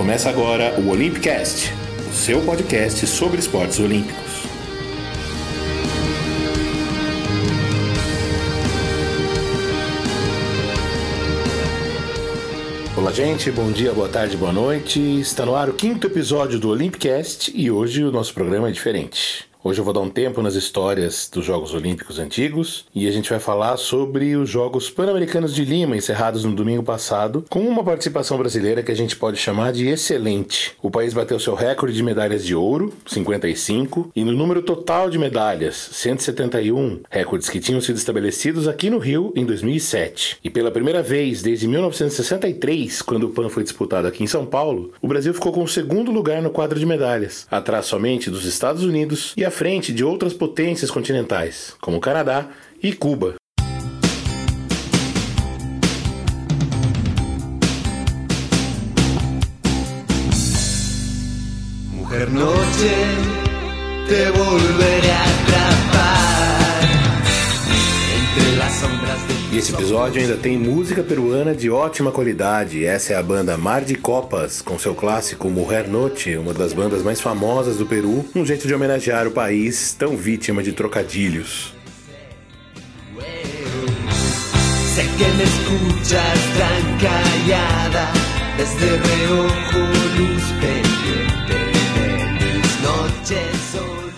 Começa agora o Olympicast, o seu podcast sobre esportes olímpicos. Olá, gente, bom dia, boa tarde, boa noite. Está no ar o quinto episódio do Olympicast e hoje o nosso programa é diferente. Hoje eu vou dar um tempo nas histórias dos Jogos Olímpicos antigos e a gente vai falar sobre os Jogos Pan-Americanos de Lima, encerrados no domingo passado, com uma participação brasileira que a gente pode chamar de excelente. O país bateu seu recorde de medalhas de ouro, 55, e no número total de medalhas, 171, recordes que tinham sido estabelecidos aqui no Rio em 2007. E pela primeira vez desde 1963, quando o Pan foi disputado aqui em São Paulo, o Brasil ficou com o segundo lugar no quadro de medalhas, atrás somente dos Estados Unidos e a frente de outras potências continentais, como o Canadá e Cuba. Mujer noche, te volveré a sombras de E esse episódio ainda tem música peruana de ótima qualidade. Essa é a banda Mar de Copas, com seu clássico Mujer Noche, uma das bandas mais famosas do Peru, um jeito de homenagear o país tão vítima de trocadilhos. Que me escuchas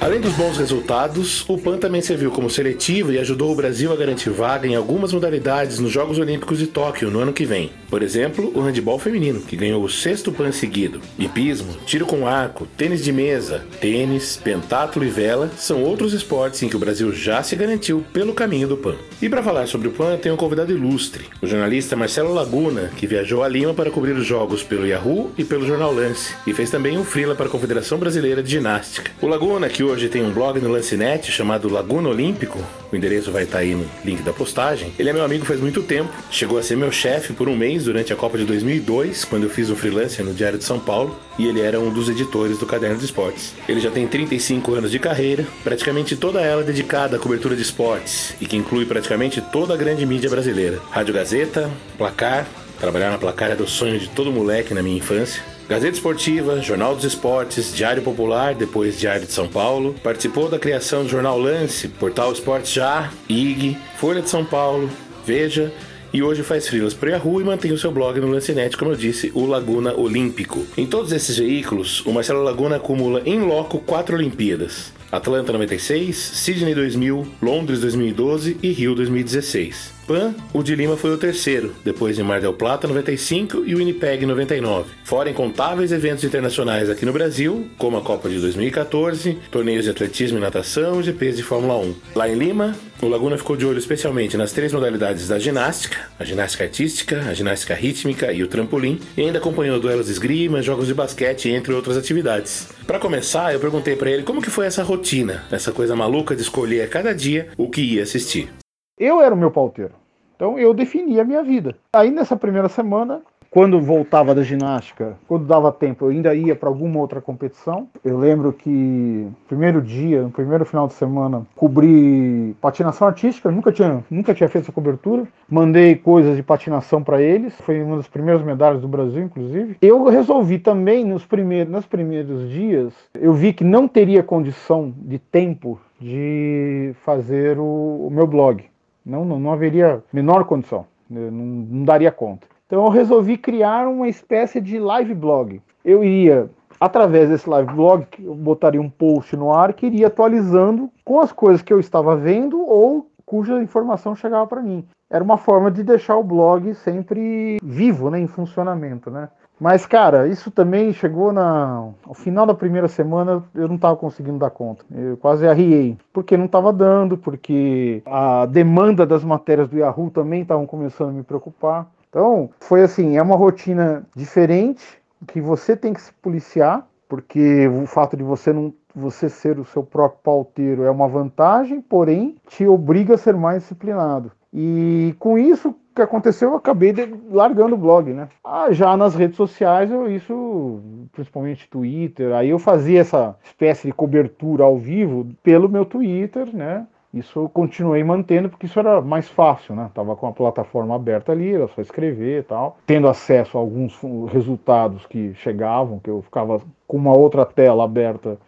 Além dos bons resultados, o PAN também serviu como seletivo e ajudou o Brasil a garantir vaga em algumas modalidades nos Jogos Olímpicos de Tóquio no ano que vem. Por exemplo, o handebol feminino, que ganhou o sexto PAN seguido. Hipismo, tiro com arco, tênis de mesa, tênis, pentátulo e vela são outros esportes em que o Brasil já se garantiu pelo caminho do PAN. E para falar sobre o PAN, tem um convidado ilustre, o jornalista Marcelo Laguna, que viajou a Lima para cobrir os jogos pelo Yahoo e pelo Jornal Lance, e fez também um freela para a Confederação Brasileira de Ginástica. O Laguna, que hoje tem um blog no Lancinete chamado Laguna Olímpico, o endereço vai estar aí no link da postagem. Ele é meu amigo faz muito tempo, chegou a ser meu chefe por um mês durante a Copa de 2002, quando eu fiz um freelancer no Diário de São Paulo, e ele era um dos editores do Caderno de Esportes. Ele já tem 35 anos de carreira, praticamente toda ela dedicada à cobertura de esportes, e que inclui praticamente toda a grande mídia brasileira. Rádio Gazeta, Placar, trabalhar na Placar era o sonho de todo moleque na minha infância. Gazeta Esportiva, Jornal dos Esportes, Diário Popular, depois Diário de São Paulo. Participou da criação do Jornal Lance, Portal Esportes Já, IG, Folha de São Paulo, Veja. E hoje faz frilas para Yahoo e mantém o seu blog no Lancinete, como eu disse, o Laguna Olímpico. Em todos esses veículos, o Marcelo Laguna acumula em loco quatro Olimpíadas. Atlanta 96, Sydney 2000, Londres 2012 e Rio 2016. Pan, o de Lima foi o terceiro, depois de Mar del Plata 95 e Winnipeg 99. Fora incontáveis eventos internacionais aqui no Brasil, como a Copa de 2014, torneios de atletismo e natação e GPs de Fórmula 1. Lá em Lima, o Laguna ficou de olho especialmente nas três modalidades da ginástica, a ginástica artística, a ginástica rítmica e o trampolim, e ainda acompanhou duelos de esgrima, jogos de basquete, entre outras atividades. Para começar, eu perguntei para ele como que foi essa rotina, essa coisa maluca de escolher a cada dia o que ia assistir. Eu era o meu pauteiro. Então eu definia a minha vida. Aí nessa primeira semana, quando voltava da ginástica, quando dava tempo, eu ainda ia para alguma outra competição. Eu lembro que primeiro dia, no primeiro final de semana, cobri patinação artística, nunca tinha, nunca tinha feito essa cobertura. Mandei coisas de patinação para eles, foi uma das primeiras medalhas do Brasil, inclusive. Eu resolvi também nos primeiros, nos primeiros dias, eu vi que não teria condição de tempo de fazer o, o meu blog. Não, não, não haveria menor condição, né, não, não daria conta. Então eu resolvi criar uma espécie de live blog. Eu iria, através desse live blog, eu botaria um post no ar que iria atualizando com as coisas que eu estava vendo ou cuja informação chegava para mim. Era uma forma de deixar o blog sempre vivo, né, em funcionamento, né? Mas, cara, isso também chegou na... final da primeira semana, eu não estava conseguindo dar conta. Eu quase arriei. Porque não estava dando, porque a demanda das matérias do Yahoo também estavam começando a me preocupar. Então, foi assim, é uma rotina diferente, que você tem que se policiar, porque o fato de você não você ser o seu próprio pauteiro é uma vantagem, porém te obriga a ser mais disciplinado. E com isso o que aconteceu, eu acabei de- largando o blog, né? Ah, já nas redes sociais, eu isso, principalmente Twitter, aí eu fazia essa espécie de cobertura ao vivo pelo meu Twitter, né? Isso eu continuei mantendo porque isso era mais fácil, né? Tava com a plataforma aberta ali, era só escrever e tal. Tendo acesso a alguns resultados que chegavam, que eu ficava com uma outra tela aberta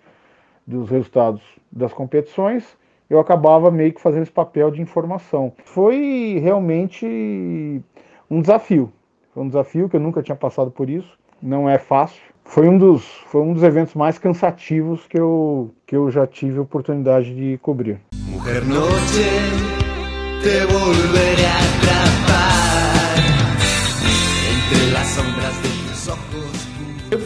dos resultados das competições, eu acabava meio que fazendo esse papel de informação. Foi realmente um desafio. Foi um desafio que eu nunca tinha passado por isso. Não é fácil. Foi um dos, foi um dos eventos mais cansativos que eu, que eu já tive oportunidade de cobrir. Mujer noche, te volveré a atrapar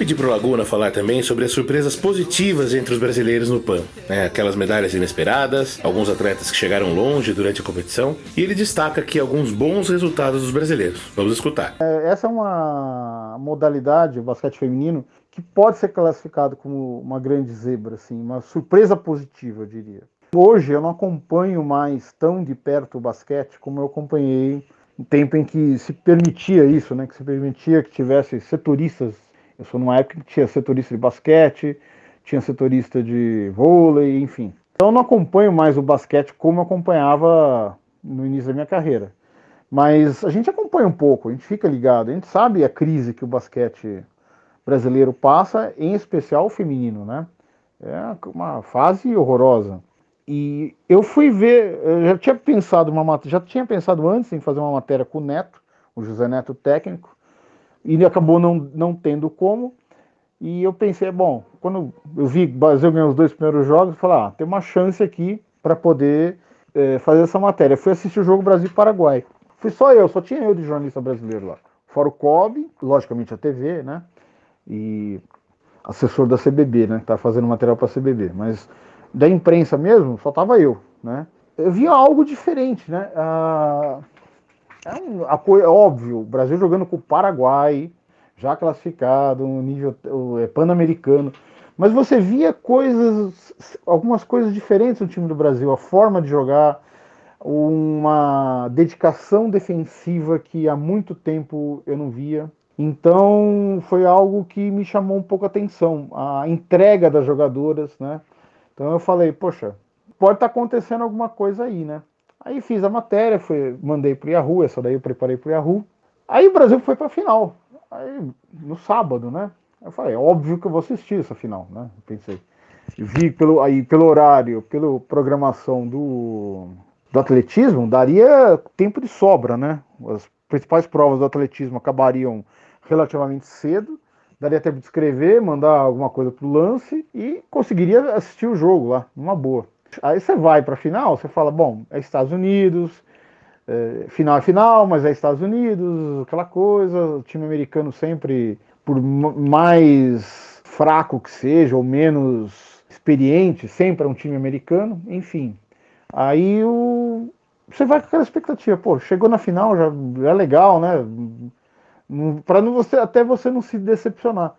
pedi pro Laguna falar também sobre as surpresas positivas entre os brasileiros no PAN, né? aquelas medalhas inesperadas, alguns atletas que chegaram longe durante a competição, e ele destaca aqui alguns bons resultados dos brasileiros. Vamos escutar. É, essa é uma modalidade, o basquete feminino, que pode ser classificado como uma grande zebra, assim, uma surpresa positiva, eu diria. Hoje eu não acompanho mais tão de perto o basquete como eu acompanhei no tempo em que se permitia isso, né? Que se permitia que tivesse setoristas eu sou numa época que tinha setorista de basquete, tinha setorista de vôlei, enfim. Então eu não acompanho mais o basquete como eu acompanhava no início da minha carreira. Mas a gente acompanha um pouco, a gente fica ligado, a gente sabe a crise que o basquete brasileiro passa, em especial o feminino, né? É uma fase horrorosa. E eu fui ver, eu já tinha pensado uma já tinha pensado antes em fazer uma matéria com o Neto, o José Neto técnico, e acabou não, não tendo como. E eu pensei, bom, quando eu vi que o Brasil ganhou os dois primeiros jogos, eu falei, ah, tem uma chance aqui para poder é, fazer essa matéria. Fui assistir o jogo Brasil-Paraguai. Fui só eu, só tinha eu de jornalista brasileiro lá. Fora o Kobe, logicamente a TV, né? E assessor da CBB, né? Que tá fazendo material para a CBB. Mas da imprensa mesmo, só tava eu, né? Eu vi algo diferente, né? Ah, é um, é óbvio, o Brasil jogando com o Paraguai, já classificado no nível é, pan-americano. Mas você via coisas, algumas coisas diferentes no time do Brasil, a forma de jogar, uma dedicação defensiva que há muito tempo eu não via. Então foi algo que me chamou um pouco a atenção, a entrega das jogadoras, né? Então eu falei, poxa, pode estar tá acontecendo alguma coisa aí, né? Aí fiz a matéria, foi, mandei pro Yahoo, essa daí eu preparei pro Yahoo. Aí o Brasil foi pra final. Aí, no sábado, né? Eu falei, é óbvio que eu vou assistir essa final, né? pensei. Vi pelo, aí, pelo horário, pela programação do, do atletismo, daria tempo de sobra, né? As principais provas do atletismo acabariam relativamente cedo, daria tempo de escrever, mandar alguma coisa pro lance e conseguiria assistir o jogo lá, numa boa. Aí você vai para a final, você fala, bom, é Estados Unidos, é, final é final, mas é Estados Unidos, aquela coisa, o time americano sempre, por mais fraco que seja, ou menos experiente, sempre é um time americano, enfim. Aí o, você vai com aquela expectativa, pô, chegou na final, já é legal, né? Para você até você não se decepcionar.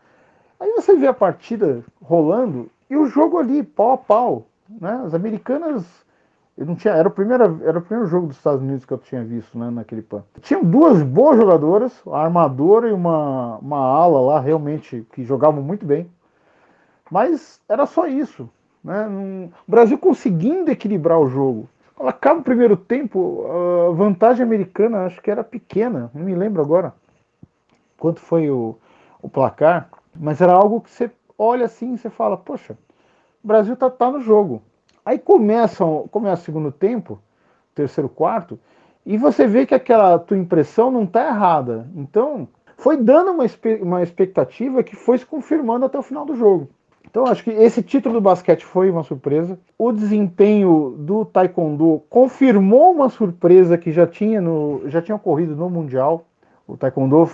Aí você vê a partida rolando e o jogo ali, pau a pau. Né? As americanas. Eu não tinha, era, o primeiro, era o primeiro jogo dos Estados Unidos que eu tinha visto né, naquele pan. Tinham duas boas jogadoras, a armadora e uma, uma ala lá, realmente, que jogavam muito bem. Mas era só isso. Né? O Brasil conseguindo equilibrar o jogo. Acaba o primeiro tempo, a vantagem americana acho que era pequena, não me lembro agora quanto foi o, o placar, mas era algo que você olha assim e você fala, poxa, Brasil tá, tá no jogo. Aí começa, começa o segundo tempo, terceiro, quarto, e você vê que aquela tua impressão não tá errada. Então, foi dando uma, uma expectativa que foi se confirmando até o final do jogo. Então, acho que esse título do basquete foi uma surpresa. O desempenho do Taekwondo confirmou uma surpresa que já tinha, no, já tinha ocorrido no Mundial. O Taekwondo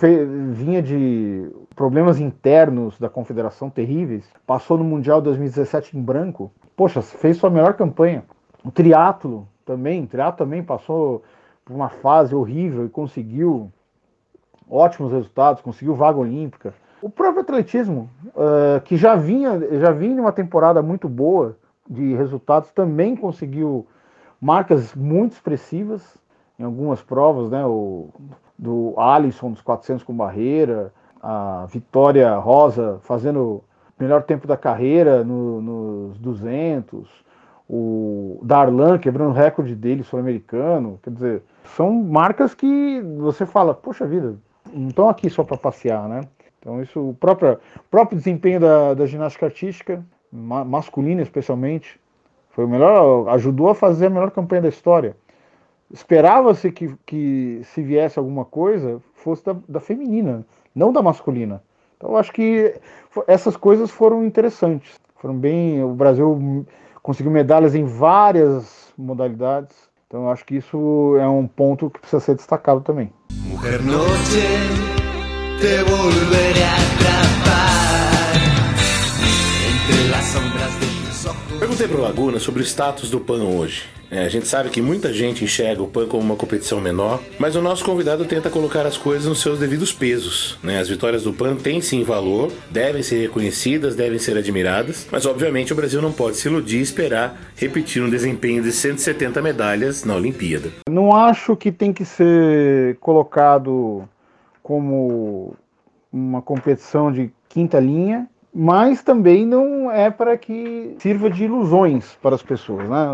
vinha de problemas internos da confederação terríveis. Passou no Mundial 2017 em branco. Poxa, fez sua melhor campanha. O triatlo também, o triatlo também passou por uma fase horrível e conseguiu ótimos resultados, conseguiu vaga olímpica. O próprio atletismo, uh, que já vinha, já vinha uma temporada muito boa de resultados, também conseguiu marcas muito expressivas em algumas provas, né? O, do Alisson dos 400 com barreira, a Vitória Rosa fazendo o melhor tempo da carreira no, nos 200, o Darlan quebrando o recorde dele sul-americano. Quer dizer, são marcas que você fala, poxa vida, não estão aqui só para passear, né? Então isso, o próprio, próprio desempenho da, da ginástica artística, ma, masculina especialmente, foi o melhor, ajudou a fazer a melhor campanha da história. Esperava-se que, que se viesse alguma coisa, fosse da, da feminina, não da masculina. Então eu acho que essas coisas foram interessantes. Foram bem. O Brasil conseguiu medalhas em várias modalidades. Então eu acho que isso é um ponto que precisa ser destacado também. Mujer noche, te volveré a atrapar Perguntei pro Laguna sobre o status do PAN hoje. É, a gente sabe que muita gente enxerga o PAN como uma competição menor, mas o nosso convidado tenta colocar as coisas nos seus devidos pesos. Né? As vitórias do PAN têm sim valor, devem ser reconhecidas, devem ser admiradas, mas obviamente o Brasil não pode se iludir e esperar repetir um desempenho de 170 medalhas na Olimpíada. Não acho que tem que ser colocado como uma competição de quinta linha, mas também não é para que sirva de ilusões para as pessoas. Né?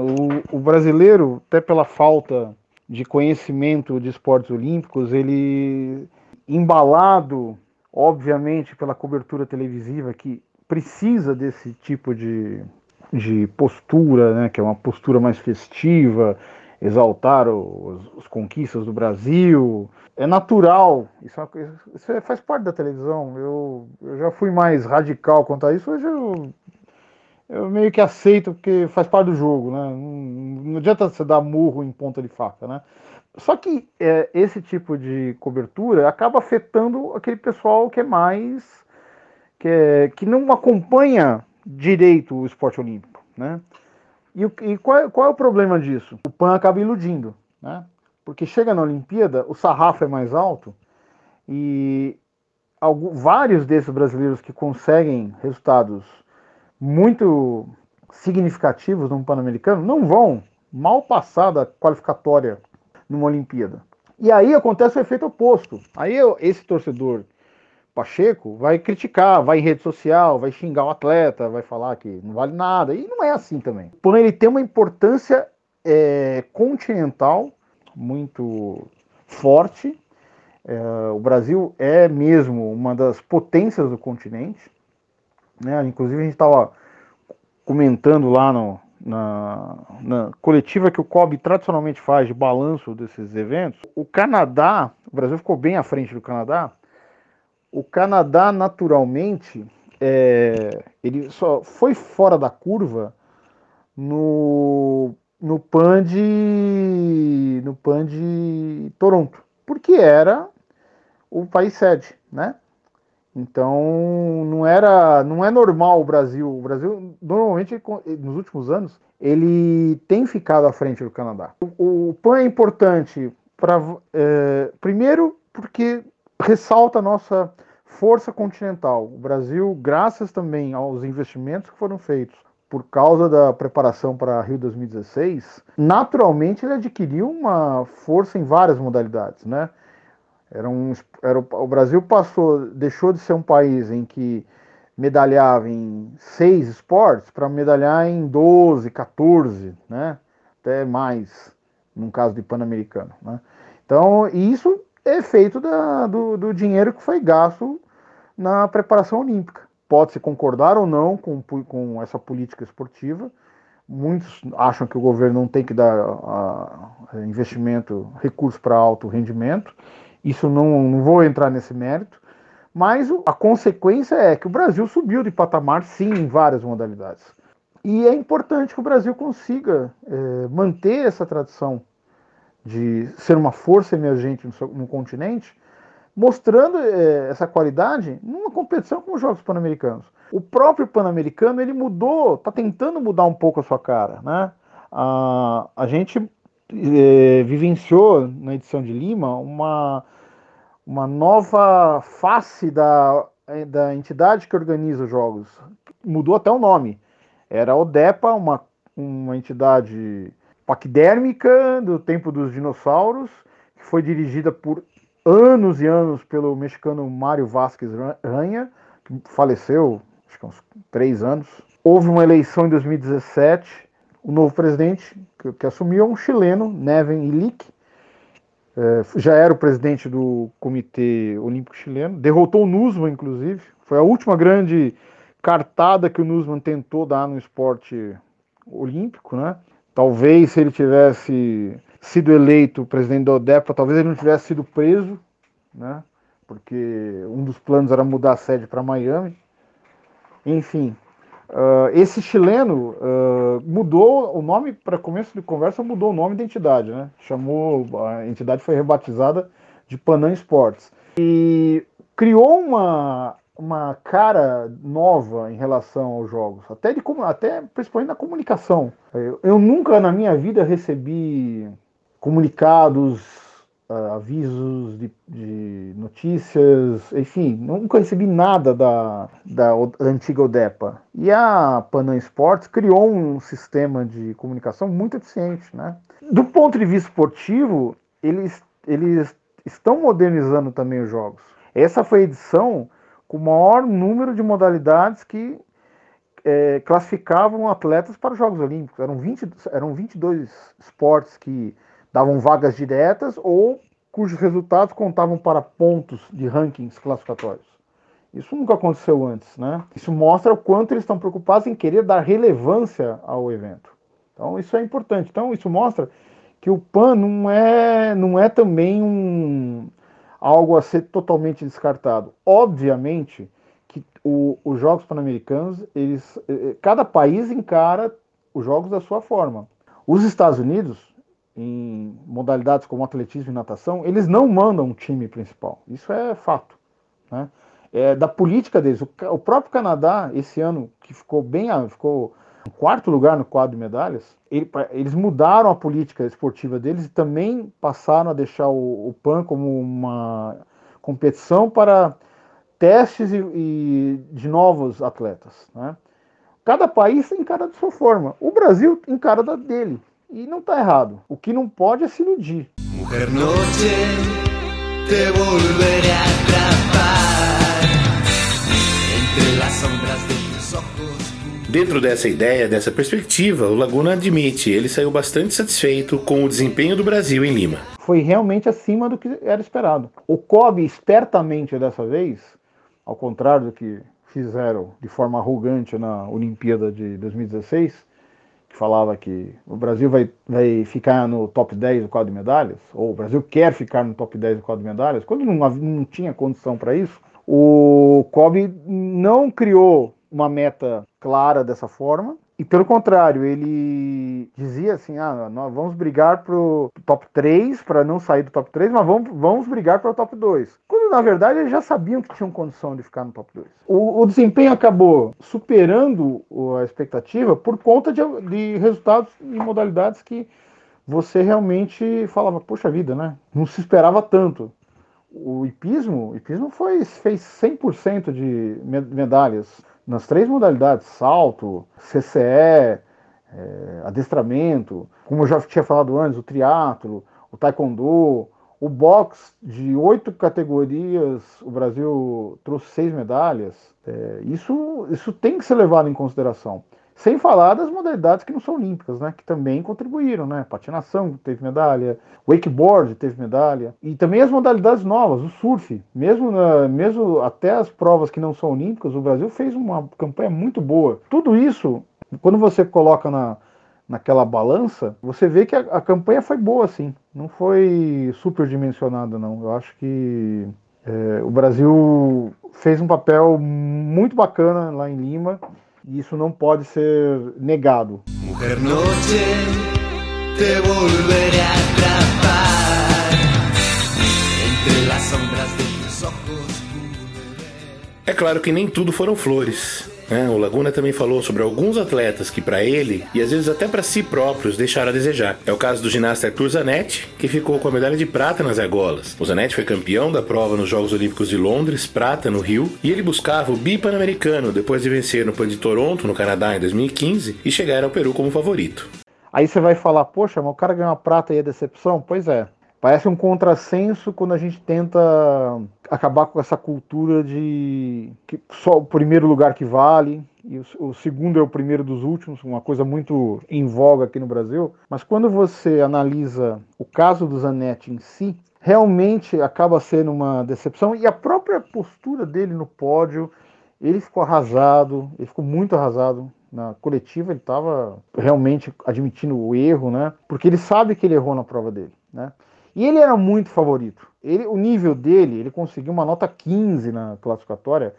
O, o, brasileiro, até pela falta de conhecimento de esportes olímpicos, ele embalado, obviamente, pela cobertura televisiva que precisa desse tipo de, de postura, né? que é uma postura mais festiva, exaltar os, os conquistas do Brasil, é natural, isso, é isso, é, faz parte da televisão. Eu, eu já fui mais radical quanto a isso, hoje eu, eu meio que aceito porque faz parte do jogo, né? Não, não adianta você dar murro em ponta de faca, né? Só que é, esse tipo de cobertura acaba afetando aquele pessoal que é mais. que, é, que não acompanha direito o esporte olímpico, né? E, e qual, qual é o problema disso? O PAN acaba iludindo, né? porque chega na Olimpíada, o sarrafo é mais alto e vários desses brasileiros que conseguem resultados muito significativos no Pan-Americano não vão mal passar da qualificatória numa Olimpíada. E aí acontece o efeito oposto. Aí esse torcedor Pacheco vai criticar, vai em rede social, vai xingar o atleta, vai falar que não vale nada. E não é assim também. Porém, ele tem uma importância é, continental muito forte. É, o Brasil é mesmo uma das potências do continente. Né? Inclusive, a gente estava comentando lá no, na, na, coletiva que o COB tradicionalmente faz de balanço desses eventos. O Canadá, o Brasil ficou bem à frente do Canadá. O Canadá, naturalmente, é, ele só foi fora da curva no no PAN de no PAN de Toronto, porque era o país sede, né? Então não era não é normal o Brasil. O Brasil normalmente nos últimos anos ele tem ficado à frente do Canadá. O, o PAN é importante para é, primeiro porque ressalta a nossa força continental. O Brasil, graças também aos investimentos que foram feitos por causa da preparação para Rio 2016, naturalmente ele adquiriu uma força em várias modalidades, né? Era um, era, o Brasil passou, deixou de ser um país em que medalhava em seis esportes para medalhar em 12, 14, né? Até mais, no caso de Pan-Americano, né? Então, isso é feito da, do, do dinheiro que foi gasto na preparação olímpica pode-se concordar ou não com, com essa política esportiva. Muitos acham que o governo não tem que dar a, investimento, recursos para alto rendimento. Isso não, não vou entrar nesse mérito. Mas a consequência é que o Brasil subiu de patamar, sim, em várias modalidades. E é importante que o Brasil consiga é, manter essa tradição de ser uma força emergente no, seu, no continente, mostrando eh, essa qualidade numa competição como os Jogos Pan-Americanos. O próprio Pan-Americano ele mudou, está tentando mudar um pouco a sua cara, né? A, a gente eh, vivenciou na edição de Lima uma, uma nova face da, da entidade que organiza os jogos. Mudou até o nome. Era a ODEPA, uma, uma entidade paquidérmica do tempo dos dinossauros, que foi dirigida por anos e anos pelo mexicano Mário Vasquez Ranha, que faleceu, acho que uns três anos. Houve uma eleição em 2017, o novo presidente que, que assumiu é um chileno, Neven Ilic, é, já era o presidente do Comitê Olímpico Chileno, derrotou o Nusman, inclusive, foi a última grande cartada que o Nusman tentou dar no esporte olímpico, né? Talvez se ele tivesse sido eleito presidente da ODEPA, talvez ele não tivesse sido preso, né? Porque um dos planos era mudar a sede para Miami. Enfim, uh, esse chileno uh, mudou o nome para começo de conversa, mudou o nome da entidade, né? Chamou a entidade foi rebatizada de Panam Sports e criou uma uma cara nova em relação aos jogos, até, de, até principalmente na comunicação. Eu, eu nunca na minha vida recebi comunicados, uh, avisos de, de, notícias, enfim, nunca recebi nada da, da, da, antiga ODEPA. E a Panam Sports criou um sistema de comunicação muito eficiente. Né? Do ponto de vista esportivo, eles, eles estão modernizando também os jogos. Essa foi a edição com o maior número de modalidades que é, classificavam atletas para os Jogos Olímpicos. Eram, 20, eram 22 esportes que davam vagas diretas ou cujos resultados contavam para pontos de rankings classificatórios. Isso nunca aconteceu antes, né? Isso mostra o quanto eles estão preocupados em querer dar relevância ao evento. Então isso é importante. Então isso mostra que o PAN não é, não é também um, algo a ser totalmente descartado. Obviamente que o, os Jogos Pan-Americanos, eles, eh, eh, cada país encara os jogos da sua forma. Os Estados Unidos, em modalidades como atletismo e natação, eles não mandam um time principal. Isso é fato. Né? É, da política deles. O, o, próprio Canadá, esse ano, que ficou bem, ficou quarto lugar no quadro de medalhas, ele, eles mudaram a política esportiva deles e também passaram a deixar o, o PAN como uma competição para testes e, e de novos atletas. Né? Cada país encara da sua forma. O Brasil encara da dele. E não está errado. O que não pode é se iludir. Mujer noche, te volveré Dentro dessa ideia, dessa perspectiva, o Laguna admite, ele saiu bastante satisfeito com o desempenho do Brasil em Lima. Foi realmente acima do que era esperado. O COB, espertamente dessa vez, ao contrário do que fizeram de forma arrogante na Olimpíada de 2016, que falava que o Brasil vai, vai ficar no top 10 do quadro de medalhas, ou o Brasil quer ficar no top 10 do quadro de medalhas, quando não, não tinha condição para isso, o COB não criou uma meta clara dessa forma. E pelo contrário, ele dizia assim: ah, nós vamos brigar pro top 3 para não sair do top 3, mas vamos, vamos brigar para o top 2. Quando na verdade eles já sabiam que tinham condição de ficar no top 2. O, o desempenho acabou superando a expectativa por conta de, de resultados e modalidades que você realmente falava, poxa vida, né? Não se esperava tanto o hipismo, o hipismo foi, fez 100% de medalhas nas três modalidades, salto, CCE, é, adestramento, como eu já tinha falado antes, o triatlo, o taekwondo, o boxe de oito categorias, o Brasil trouxe seis medalhas. É, isso, isso tem que ser levado em consideração. Sem falar das modalidades que não são olímpicas, né? Que também contribuíram, né? Patinação teve medalha, wakeboard teve medalha. E também as modalidades novas, o surf. Mesmo, na, mesmo até as provas que não são olímpicas, o Brasil fez uma campanha muito boa. Tudo isso, quando você coloca na, naquela balança, você vê que a, a campanha foi boa, sim. Não foi superdimensionada, não. Eu acho que é, o Brasil fez um papel muito bacana lá em Lima e isso não pode ser negado. Mujer noche, te volveré a atrapar entre las sombras de tus ojos. É claro que nem tudo foram flores. É, o Laguna também falou sobre alguns atletas que, para ele, e às vezes até para si próprios, deixaram a desejar. É o caso do ginasta Arthur Zanetti, que ficou com a medalha de prata nas argolas. O Zanetti foi campeão da prova nos Jogos Olímpicos de Londres, prata no Rio, e ele buscava o bi-pan-americano depois de vencer no Pan de Toronto, no Canadá, em 2015, e chegar ao Peru como favorito. Aí você vai falar, poxa, mas o cara ganhou a prata e é decepção? Pois é. Parece um contrassenso quando a gente tenta acabar com essa cultura de que só o primeiro lugar que vale, e o, segundo é o primeiro dos últimos, uma coisa muito em voga aqui no Brasil. Mas quando você analisa o caso do Zanetti em si, realmente acaba sendo uma decepção e a própria postura dele no pódio, ele ficou arrasado, ele ficou muito arrasado na coletiva, ele estava realmente admitindo o erro, né? Porque ele sabe que ele errou na prova dele, né? E ele era muito favorito. Ele, o nível dele, ele conseguiu uma nota 15 na classificatória,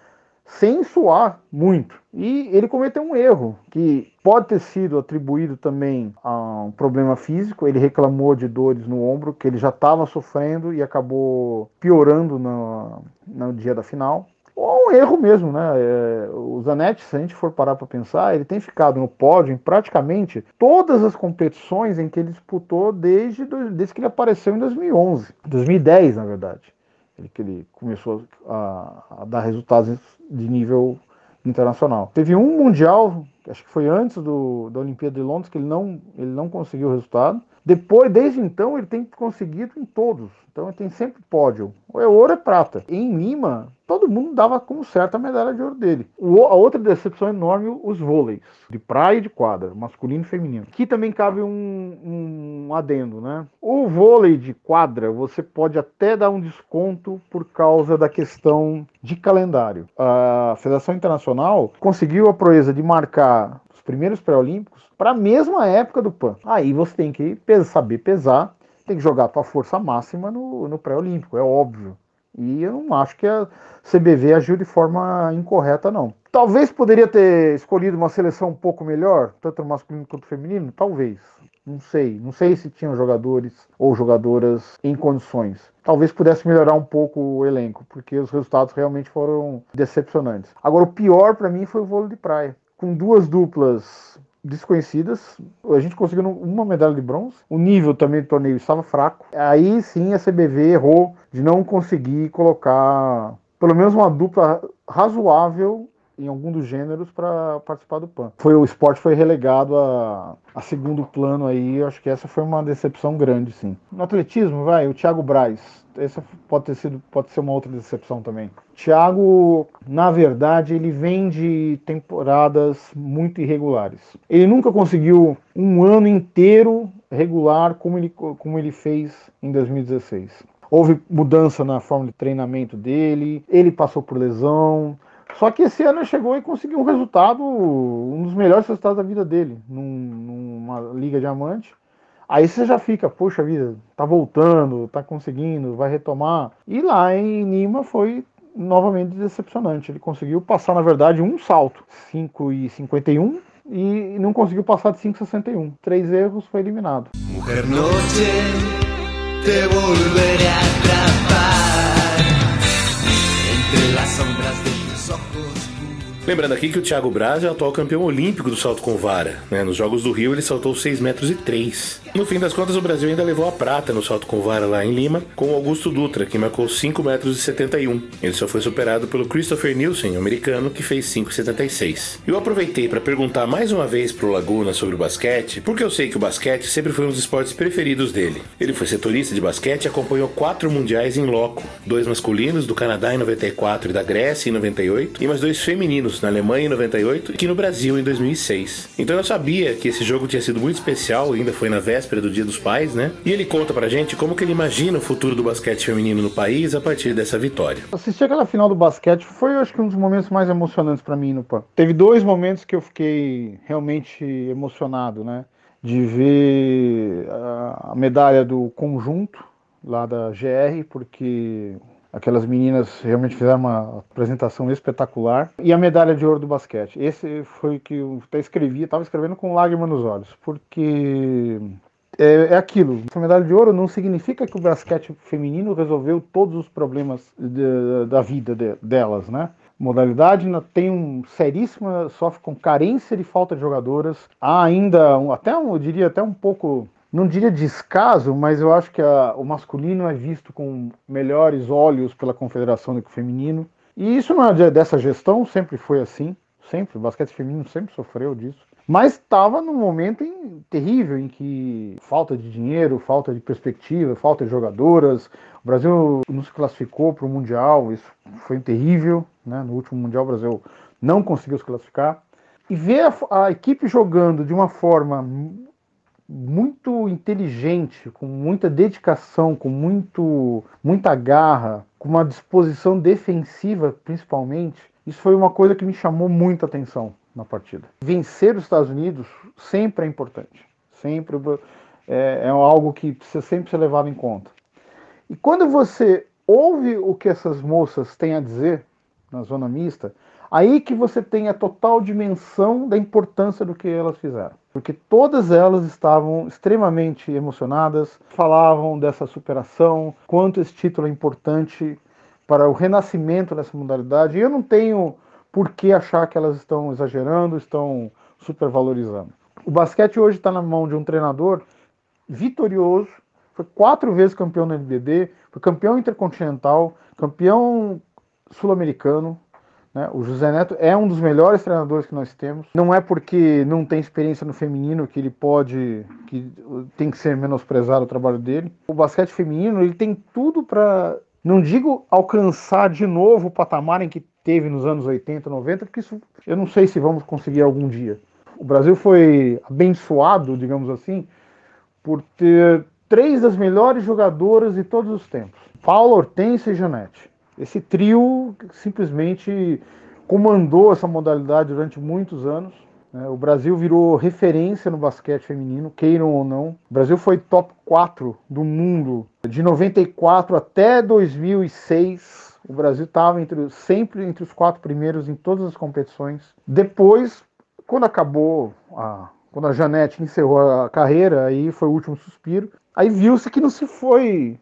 sem suar muito. E ele cometeu um erro que pode ter sido atribuído também a um problema físico. Ele reclamou de dores no ombro que ele já estava sofrendo e acabou piorando no, no dia da final. Ou um erro mesmo, né? É, o Zanetti, se a gente for parar para pensar, ele tem ficado no pódio em praticamente todas as competições em que ele disputou desde, desde que ele apareceu em 2011, 2010, na verdade ele, que ele começou a, a, dar resultados de nível internacional. Teve um mundial, acho que foi antes do, da Olimpíada de Londres, que ele não, ele não conseguiu o resultado. Depois, desde então, ele tem conseguido em todos. Então ele tem sempre pódio. Ou é ouro ou é prata. Em Lima, todo mundo dava como certa a medalha de ouro dele. O, a outra decepção enorme, os vôleis, de praia e de quadra, masculino e feminino. Aqui também cabe um, um adendo, né? O vôlei de quadra, você pode até dar um desconto por causa da questão de calendário. A Federação Internacional conseguiu a proeza de marcar primeiros pré-olímpicos para a mesma época do PAN. Aí você tem que saber pesar, tem que jogar a tua força máxima no, no pré-olímpico, é óbvio. E eu não acho que a CBV agiu de forma incorreta, não. Talvez poderia ter escolhido uma seleção um pouco melhor, tanto masculino quanto feminino, talvez. Não sei. Não sei se tinham jogadores ou jogadoras em condições. Talvez pudesse melhorar um pouco o elenco, porque os resultados realmente foram decepcionantes. Agora, o pior para mim foi o vôlei de praia. Com duas duplas desconhecidas. A gente conseguiu uma medalha de bronze. O nível também do torneio estava fraco. Aí sim a CBV errou de não conseguir colocar pelo menos uma dupla razoável em algum dos gêneros para participar do PAN. Foi o esporte foi relegado a, a segundo plano aí, acho que essa foi uma decepção grande, sim. No atletismo, vai, o Thiago Braz. Essa pode ter sido, pode ser uma outra decepção também. Thiago, na verdade, ele vem de temporadas muito irregulares. Ele nunca conseguiu um ano inteiro regular como ele, como ele fez em 2016. Houve mudança na forma de treinamento dele, ele passou por lesão, só que esse ano chegou e conseguiu um resultado, um dos melhores resultados da vida dele, num, numa Liga Diamante. Aí você já fica, poxa vida, tá voltando, tá conseguindo, vai retomar. E lá em Lima foi novamente decepcionante. Ele conseguiu passar, na verdade, um salto, 5,51 e não conseguiu passar de 5,61. Três erros, foi eliminado. Mujer noche, te volveré a atrapar entre las sombras de socorro Lembrando aqui que o Thiago Braz é o atual campeão olímpico do salto com vara. Né? Nos Jogos do Rio ele saltou 6 metros e 3. No fim das contas, o Brasil ainda levou a prata no salto com vara lá em Lima, com Augusto Dutra, que marcou 5 metros e 71. Ele só foi superado pelo Christopher Nielsen, americano, que fez 5,76. Eu aproveitei para perguntar mais uma vez pro Laguna sobre o basquete, porque eu sei que o basquete sempre foi um dos esportes preferidos dele. Ele foi setorista de basquete e acompanhou quatro mundiais em loco, dois masculinos do Canadá em 94 e da Grécia em 98, e mais dois femininos na Alemanha em 98 e aqui no Brasil em 2006. Então eu sabia que esse jogo tinha sido muito especial, ainda foi na véspera do Dia dos Pais, né? E ele conta pra gente como que ele imagina o futuro do basquete feminino no país a partir dessa vitória. Assistir aquela final do basquete foi, acho que, um dos momentos mais emocionantes para mim no PAN. Teve dois momentos que eu fiquei realmente emocionado, né? De ver a medalha do conjunto lá da GR, porque Aquelas meninas realmente fizeram uma apresentação espetacular. E a medalha de ouro do basquete. Esse foi o que eu até escrevi, estava escrevendo com lágrimas nos olhos, porque é, é, aquilo. A medalha de ouro não significa que o basquete feminino resolveu todos os problemas de, da vida de, delas, né? Modalidade tem um seríssima, sofre com carência de falta de jogadoras. Há ainda, um, até um, eu diria até um pouco não diria descaso, mas eu acho que a, o masculino é visto com melhores olhos pela confederação do que o feminino. E isso não é dessa gestão, sempre foi assim, sempre. O basquete feminino sempre sofreu disso. Mas estava num momento em, terrível em que falta de dinheiro, falta de perspectiva, falta de jogadoras. O Brasil não se classificou para o Mundial, isso foi terrível. Né? No último Mundial, o Brasil não conseguiu se classificar. E ver a, a equipe jogando de uma forma muito inteligente, com muita dedicação, com muito, muita garra, com uma disposição defensiva principalmente, isso foi uma coisa que me chamou muita atenção na partida. Vencer os Estados Unidos sempre é importante, sempre é, é algo que precisa sempre ser levado em conta. E quando você ouve o que essas moças têm a dizer na zona mista, aí que você tem a total dimensão da importância do que elas fizeram. Porque todas elas estavam extremamente emocionadas, falavam dessa superação, quanto esse título é importante para o renascimento dessa modalidade. E eu não tenho por que achar que elas estão exagerando, estão supervalorizando. O basquete hoje está na mão de um treinador vitorioso, foi quatro vezes campeão no NBB, foi campeão intercontinental, campeão sul-americano. Né? O José Neto é um dos melhores treinadores que nós temos. Não é porque não tem experiência no feminino que ele pode, que tem que ser menosprezado o trabalho dele. O basquete feminino ele tem tudo para, não digo alcançar de novo o patamar em que teve nos anos 80, 90, porque isso eu não sei se vamos conseguir algum dia. O Brasil foi abençoado, digamos assim, por ter três das melhores jogadoras de todos os tempos: Paula, Hortência e Janete. Esse trio simplesmente comandou essa modalidade durante muitos anos. Né? O Brasil virou referência no basquete feminino, queiram ou não. O Brasil foi top 4 do mundo de 94 até 2006. O Brasil estava entre, sempre entre os quatro primeiros em todas as competições. Depois, quando acabou a quando a Janete encerrou a carreira, aí foi o último suspiro. Aí viu-se que não se foi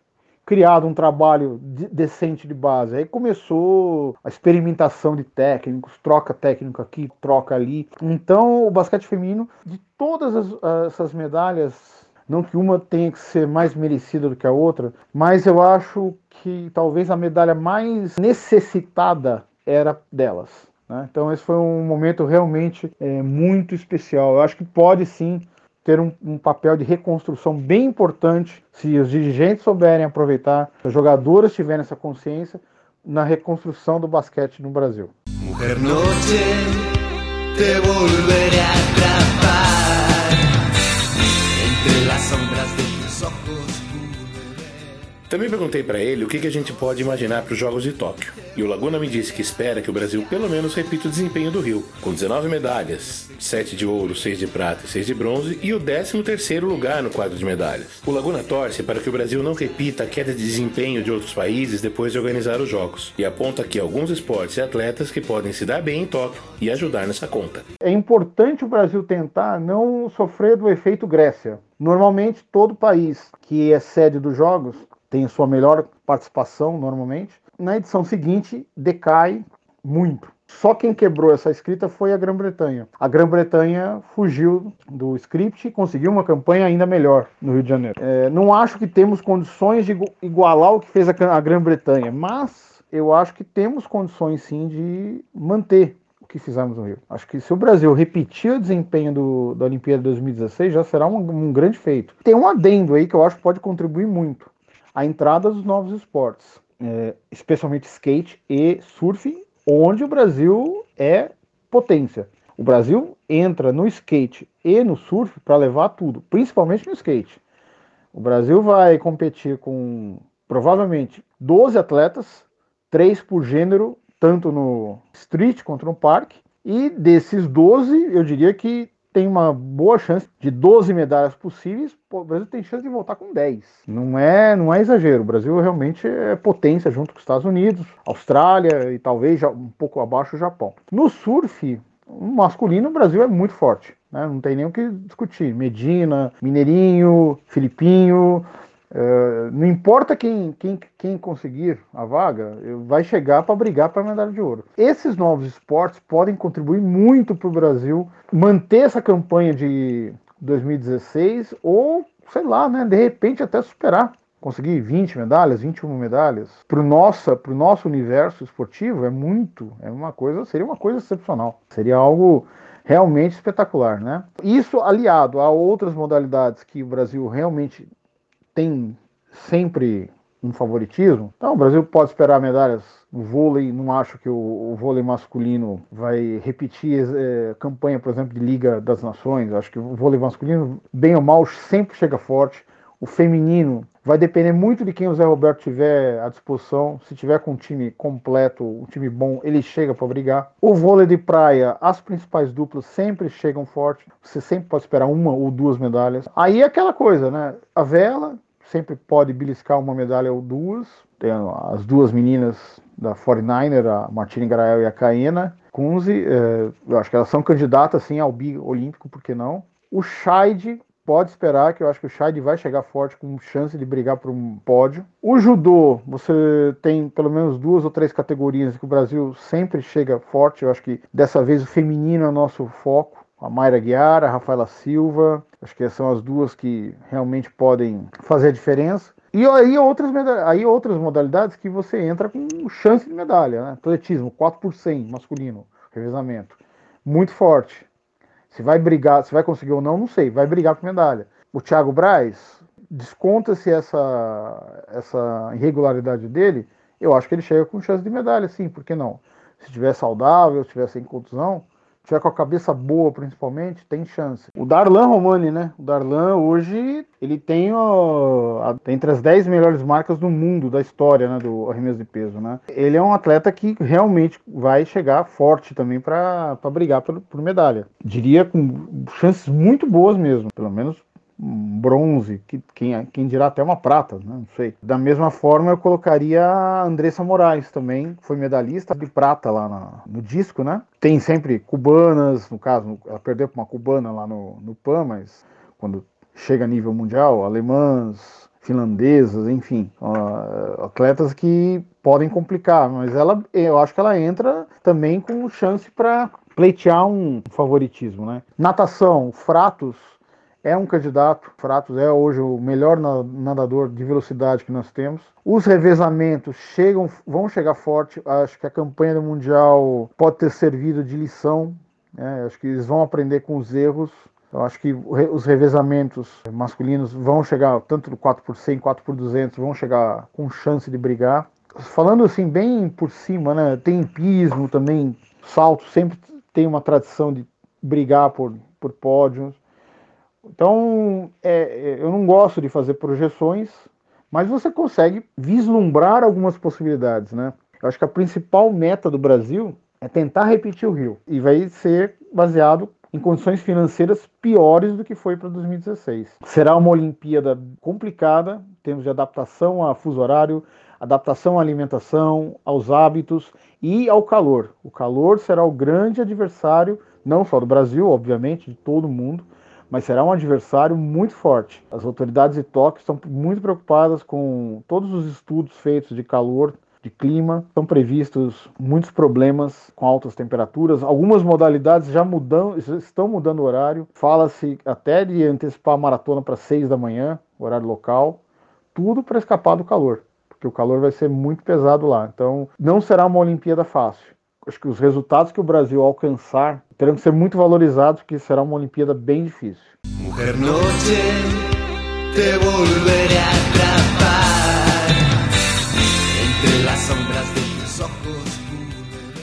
criado um trabalho de, decente de base. Aí começou a experimentação de técnicos, troca técnico aqui, troca ali. Então, o basquete feminino, de todas as, essas medalhas, não que uma tenha que ser mais merecida do que a outra, mas eu acho que talvez a medalha mais necessitada era delas. Né? Então esse foi um momento realmente é, muito especial. Eu acho que pode sim ter um, um, papel de reconstrução bem importante se os dirigentes souberem aproveitar, se os jogadores tiverem essa consciência na reconstrução do basquete no Brasil. Mujer noche, te volveré a atrapar Também perguntei para ele o que, que a gente pode imaginar para os Jogos de Tóquio. E o Laguna me disse que espera que o Brasil pelo menos repita o desempenho do Rio, com 19 medalhas, 7 de ouro, 6 de prata e 6 de bronze, e o 13º lugar no quadro de medalhas. O Laguna torce para que o Brasil não repita a queda de desempenho de outros países depois de organizar os Jogos, e aponta aqui alguns esportes e atletas que podem se dar bem em Tóquio e ajudar nessa conta. É importante o Brasil tentar não sofrer do efeito Grécia. Normalmente, todo país que é sede dos Jogos tem sua melhor participação normalmente. Na edição seguinte, decai muito. Só quem quebrou essa escrita foi a Grã-Bretanha. A Grã-Bretanha fugiu do script e conseguiu uma campanha ainda melhor no Rio de Janeiro. É, não acho que temos condições de igualar o que fez a Grã-Bretanha, mas eu acho que temos condições sim de manter o que fizemos no Rio. Acho que se o Brasil repetir o desempenho do, da Olimpíada de 2016, já será um, um grande feito. Tem um adendo aí que eu acho que pode contribuir muito a entrada dos novos esportes, é, especialmente skate e surf, onde o Brasil é potência. O Brasil entra no skate e no surf para levar tudo, principalmente no skate. O Brasil vai competir com provavelmente 12 atletas, três por gênero, tanto no street quanto no parque. E desses 12, eu diria que tem uma boa chance de 12 medalhas possíveis, o Brasil tem chance de voltar com 10. Não é, não é exagero. O Brasil realmente é potência junto com os Estados Unidos, Austrália e talvez um pouco abaixo o Japão. No surf, masculino, o Brasil é muito forte. Né? Não tem nem o que discutir. Medina, Mineirinho, Filipinho, Uh, não importa quem, quem, quem conseguir a vaga, vai chegar para brigar para a medalha de ouro. Esses novos esportes podem contribuir muito para o Brasil manter essa campanha de 2016 ou, sei lá, né, de repente até superar. Conseguir 20 medalhas, 21 medalhas, para o nosso, nosso universo esportivo é muito, é uma coisa, seria uma coisa excepcional. Seria algo realmente espetacular, né? Isso aliado a outras modalidades que o Brasil realmente tem sempre um favoritismo. Então, o Brasil pode esperar medalhas no vôlei. Não acho que o, o vôlei masculino vai repetir é, campanha, por exemplo, de Liga das Nações. Acho que o vôlei masculino, bem ou mal, sempre chega forte. O feminino vai depender muito de quem o Zé Roberto tiver à disposição. Se tiver com um time completo, um time bom, ele chega para brigar. O vôlei de praia, as principais duplas sempre chegam forte. Você sempre pode esperar uma ou duas medalhas. Aí é aquela coisa, né? A vela sempre pode beliscar uma medalha ou duas. Tem as duas meninas da 49er, a Martina Grael e a Caena Kunze. É, eu acho que elas são candidatas sim ao bi olímpico, por que não? O Scheid pode esperar que eu acho que o Scheid vai chegar forte com chance de brigar por um pódio. O judô, você tem pelo menos duas ou três categorias que o Brasil sempre chega forte. Eu acho que dessa vez o feminino é nosso foco a Mayra Guiara, a Rafaela Silva, acho que são as duas que realmente podem fazer a diferença. E aí outras, aí outras modalidades que você entra com chance de medalha, né? Atletismo, 4 por 100 masculino, revezamento. Muito forte. Se vai brigar, se vai conseguir ou não, não sei. Vai brigar por medalha. O Thiago Braz, desconta-se essa, essa irregularidade dele, eu acho que ele chega com chance de medalha, sim, por que não? Se estiver saudável, se estiver sem contusão, tiver com a cabeça boa, principalmente, tem chance. O Darlan Romani, né? O Darlan hoje ele tem ó, entre as 10 melhores marcas do mundo da história, né, do arremesso de peso, né? Ele é um atleta que realmente vai chegar forte também para brigar por, por medalha. Diria com chances muito boas mesmo, pelo menos um bronze, que, quem, quem dirá até uma prata, né? não sei. Da mesma forma, eu colocaria a Andressa Moraes também, foi medalhista de prata lá na, no disco, né? Tem sempre cubanas, no caso, ela perdeu para uma cubana lá no, no PAN, mas quando chega a nível mundial, alemãs, finlandesas, enfim, uh, atletas que podem complicar, mas ela, eu acho que ela entra também com chance para pleitear um favoritismo, né? Natação, Fratos é um candidato. Fratos é hoje o melhor nadador de velocidade que nós temos. Os revezamentos chegam, vão chegar forte. Acho que a campanha do Mundial pode ter servido de lição. Né? Acho que eles vão aprender com os erros. Eu acho que os revezamentos masculinos vão chegar, tanto do 4 por 100, 4 por 200, vão chegar com chance de brigar. Falando assim, bem por cima, né? Tem pismo também, salto, sempre tem uma tradição de brigar por, por pódios. Então, é, é, eu não gosto de fazer projeções, mas você consegue vislumbrar algumas possibilidades, né? Eu acho que a principal meta do Brasil é tentar repetir o Rio e vai ser baseado em condições financeiras piores do que foi para 2016. Será uma Olimpíada complicada, em termos de adaptação a fuso horário, adaptação à alimentação, aos hábitos e ao calor. O calor será o grande adversário, não só do Brasil, obviamente, de todo mundo, mas será um adversário muito forte. As autoridades de Tóquio estão muito preocupadas com todos os estudos feitos de calor, de clima. Estão previstos muitos problemas com altas temperaturas. Algumas modalidades já mudam, estão mudando o horário. Fala-se até de antecipar a maratona para 6 da manhã, horário local. Tudo para escapar do calor, porque o calor vai ser muito pesado lá. Então, não será uma Olimpíada fácil acho que os resultados que o Brasil alcançar terão que ser muito valorizados, porque será uma Olimpíada bem difícil. Mujer noche, te volveré a atrapar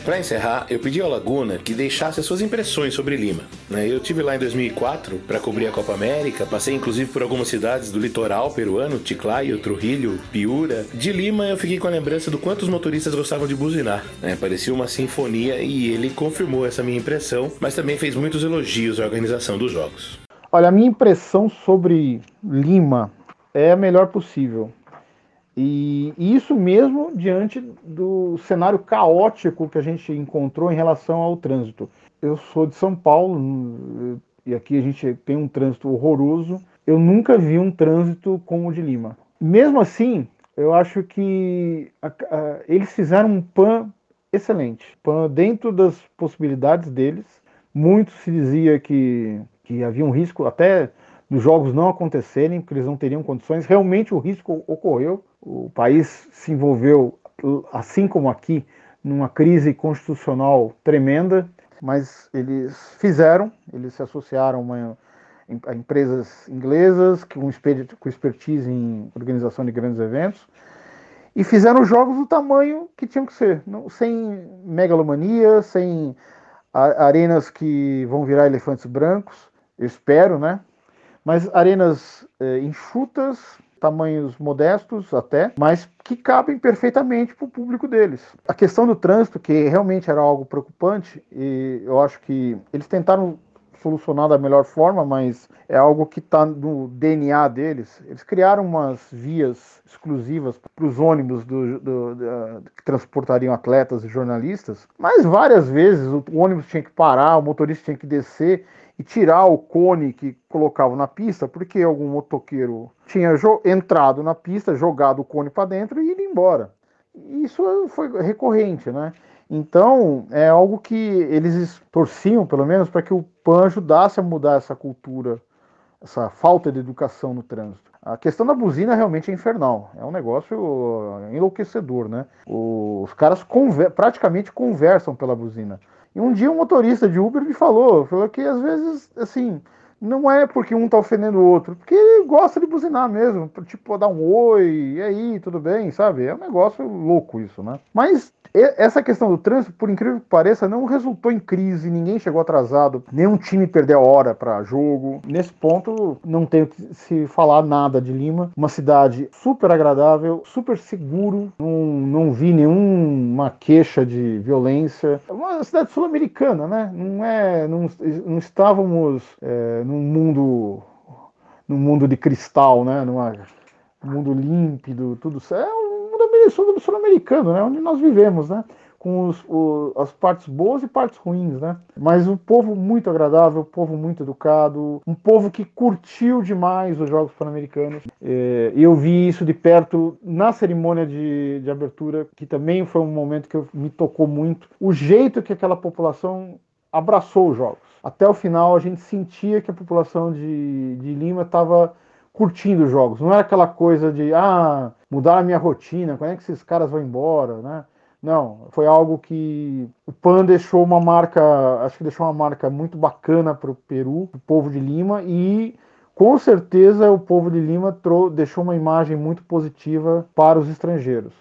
Para encerrar, eu pedi ao Laguna que deixasse as suas impressões sobre Lima. Né? Eu tive lá em 2004 para cobrir a Copa América, passei inclusive por algumas cidades do litoral peruano, Ticlaio, Trujillo, Piura. De Lima eu fiquei com a lembrança do quanto os motoristas gostavam de buzinar. Né? Parecia uma sinfonia e ele confirmou essa minha impressão, mas também fez muitos elogios à organização dos jogos. Olha, a minha impressão sobre Lima é a melhor possível. E, isso mesmo diante do cenário caótico que a gente encontrou em relação ao trânsito. Eu sou de São Paulo e aqui a gente tem um trânsito horroroso. Eu nunca vi um trânsito como o de Lima. Mesmo assim, eu acho que a, a, eles fizeram um PAN excelente. PAN dentro das possibilidades deles. Muito se dizia que, que havia um risco até dos jogos não acontecerem, porque eles não teriam condições. Realmente o risco ocorreu. O país se envolveu, assim como aqui, numa crise constitucional tremenda, mas eles fizeram, eles se associaram uma, a empresas inglesas com, com expertise em organização de grandes eventos e fizeram jogos do tamanho que tinham que ser, não, sem megalomania, sem a, arenas que vão virar elefantes brancos, eu espero, né? Mas arenas é, enxutas, tamanhos modestos até, mas que cabem perfeitamente para o público deles. A questão do trânsito, que realmente era algo preocupante, e eu acho que eles tentaram solucionar da melhor forma, mas é algo que está no DNA deles. Eles criaram umas vias exclusivas para os ônibus do, do, do, que transportariam atletas e jornalistas, mas várias vezes o ônibus tinha que parar, o motorista tinha que descer e tirar o cone que colocavam na pista, porque algum motoqueiro tinha entrado na pista, jogado o cone para dentro e ido embora. Isso foi recorrente, né? Então, é algo que eles torciam, pelo menos, para que o PAN ajudasse a mudar essa cultura, essa falta de educação no trânsito. A questão da buzina realmente é infernal. É um negócio enlouquecedor, né? Os caras conver praticamente conversam pela buzina. E um dia um motorista de Uber me falou, falou que às vezes, assim, não é porque um tá ofendendo o outro, porque ele gosta de buzinar mesmo, tipo, dar um oi, e aí, tudo bem, sabe? É um negócio louco isso, né? Mas essa questão do trânsito, por incrível que pareça, não resultou em crise, ninguém chegou atrasado, nenhum time perdeu hora para jogo. Nesse ponto, não tenho que se falar nada de Lima. Uma cidade super agradável, super seguro, não, não vi nenhuma queixa de violência. É uma cidade sul-americana, né? Não é. Não, não estávamos é, num mundo. num mundo de cristal, né? Numa, um mundo límpido, tudo certo. É sul, sul-americano, né? Onde nós vivemos, né? Com os, o, as partes boas e partes ruins, né? Mas um povo muito agradável, um povo muito educado, um povo que curtiu demais os Jogos Pan-Americanos. É, eu vi isso de perto na cerimônia de, de abertura, que também foi um momento que me tocou muito. O jeito que aquela população abraçou os Jogos. Até o final a gente sentia que a população de, de Lima estava curtindo os jogos. Não era aquela coisa de, ah, mudar a minha rotina, quando é que esses caras vão embora, né? Não, foi algo que o PAN deixou uma marca, acho que deixou uma marca muito bacana para o Peru, o povo de Lima, e com certeza o povo de Lima deixou uma imagem muito positiva para os estrangeiros.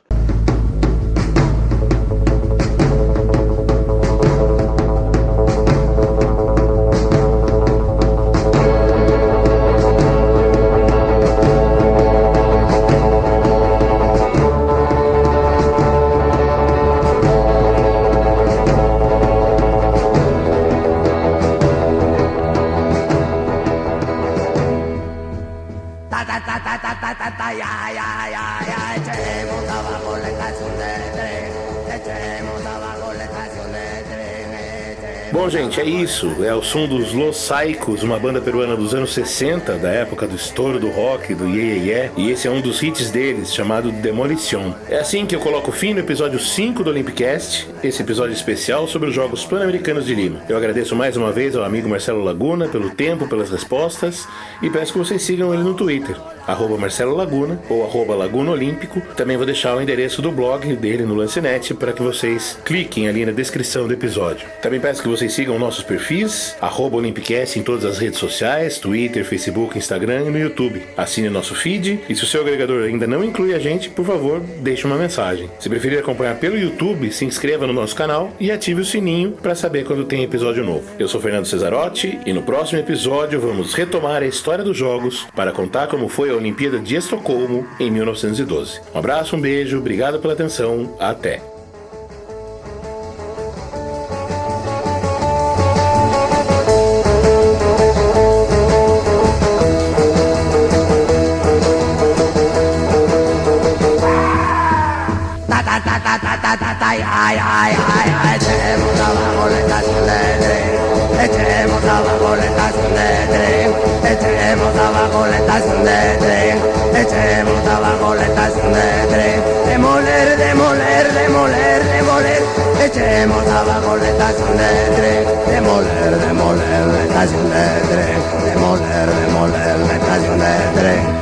Bom, gente, é isso. É o som dos Los Saicos, uma banda peruana dos anos 60, da época do estouro do rock, do Ye Ye Ye. E esse é um dos hits deles, chamado Demolition. É assim que eu coloco fim no episódio 5 do Olympicast, esse episódio especial sobre os Jogos Pan-Americanos de Lima. Eu agradeço mais uma vez ao amigo Marcelo Laguna pelo tempo, pelas respostas e peço que vocês sigam ele no Twitter arroba Marcelo Laguna ou arroba Laguna Olímpico. Também vou deixar o endereço do blog dele no Lancenet para que vocês cliquem ali na descrição do episódio. Também peço que vocês sigam nossos perfis, arroba Olympicast em todas as redes sociais, Twitter, Facebook, Instagram e no YouTube. Assine nosso feed e se o seu agregador ainda não inclui a gente, por favor, deixe uma mensagem. Se preferir acompanhar pelo YouTube, se inscreva no nosso canal e ative o sininho para saber quando tem episódio novo. Eu sou Fernando Cesarotti e no próximo episódio vamos retomar a história dos jogos para contar como foi a Olimpíada de Estocolmo em 1912. Um abraço, um beijo, obrigado pela atenção, até! Echemos abajo la estación de tren, demoler, demoler la estación de tren, demoler, demoler la estación de tren.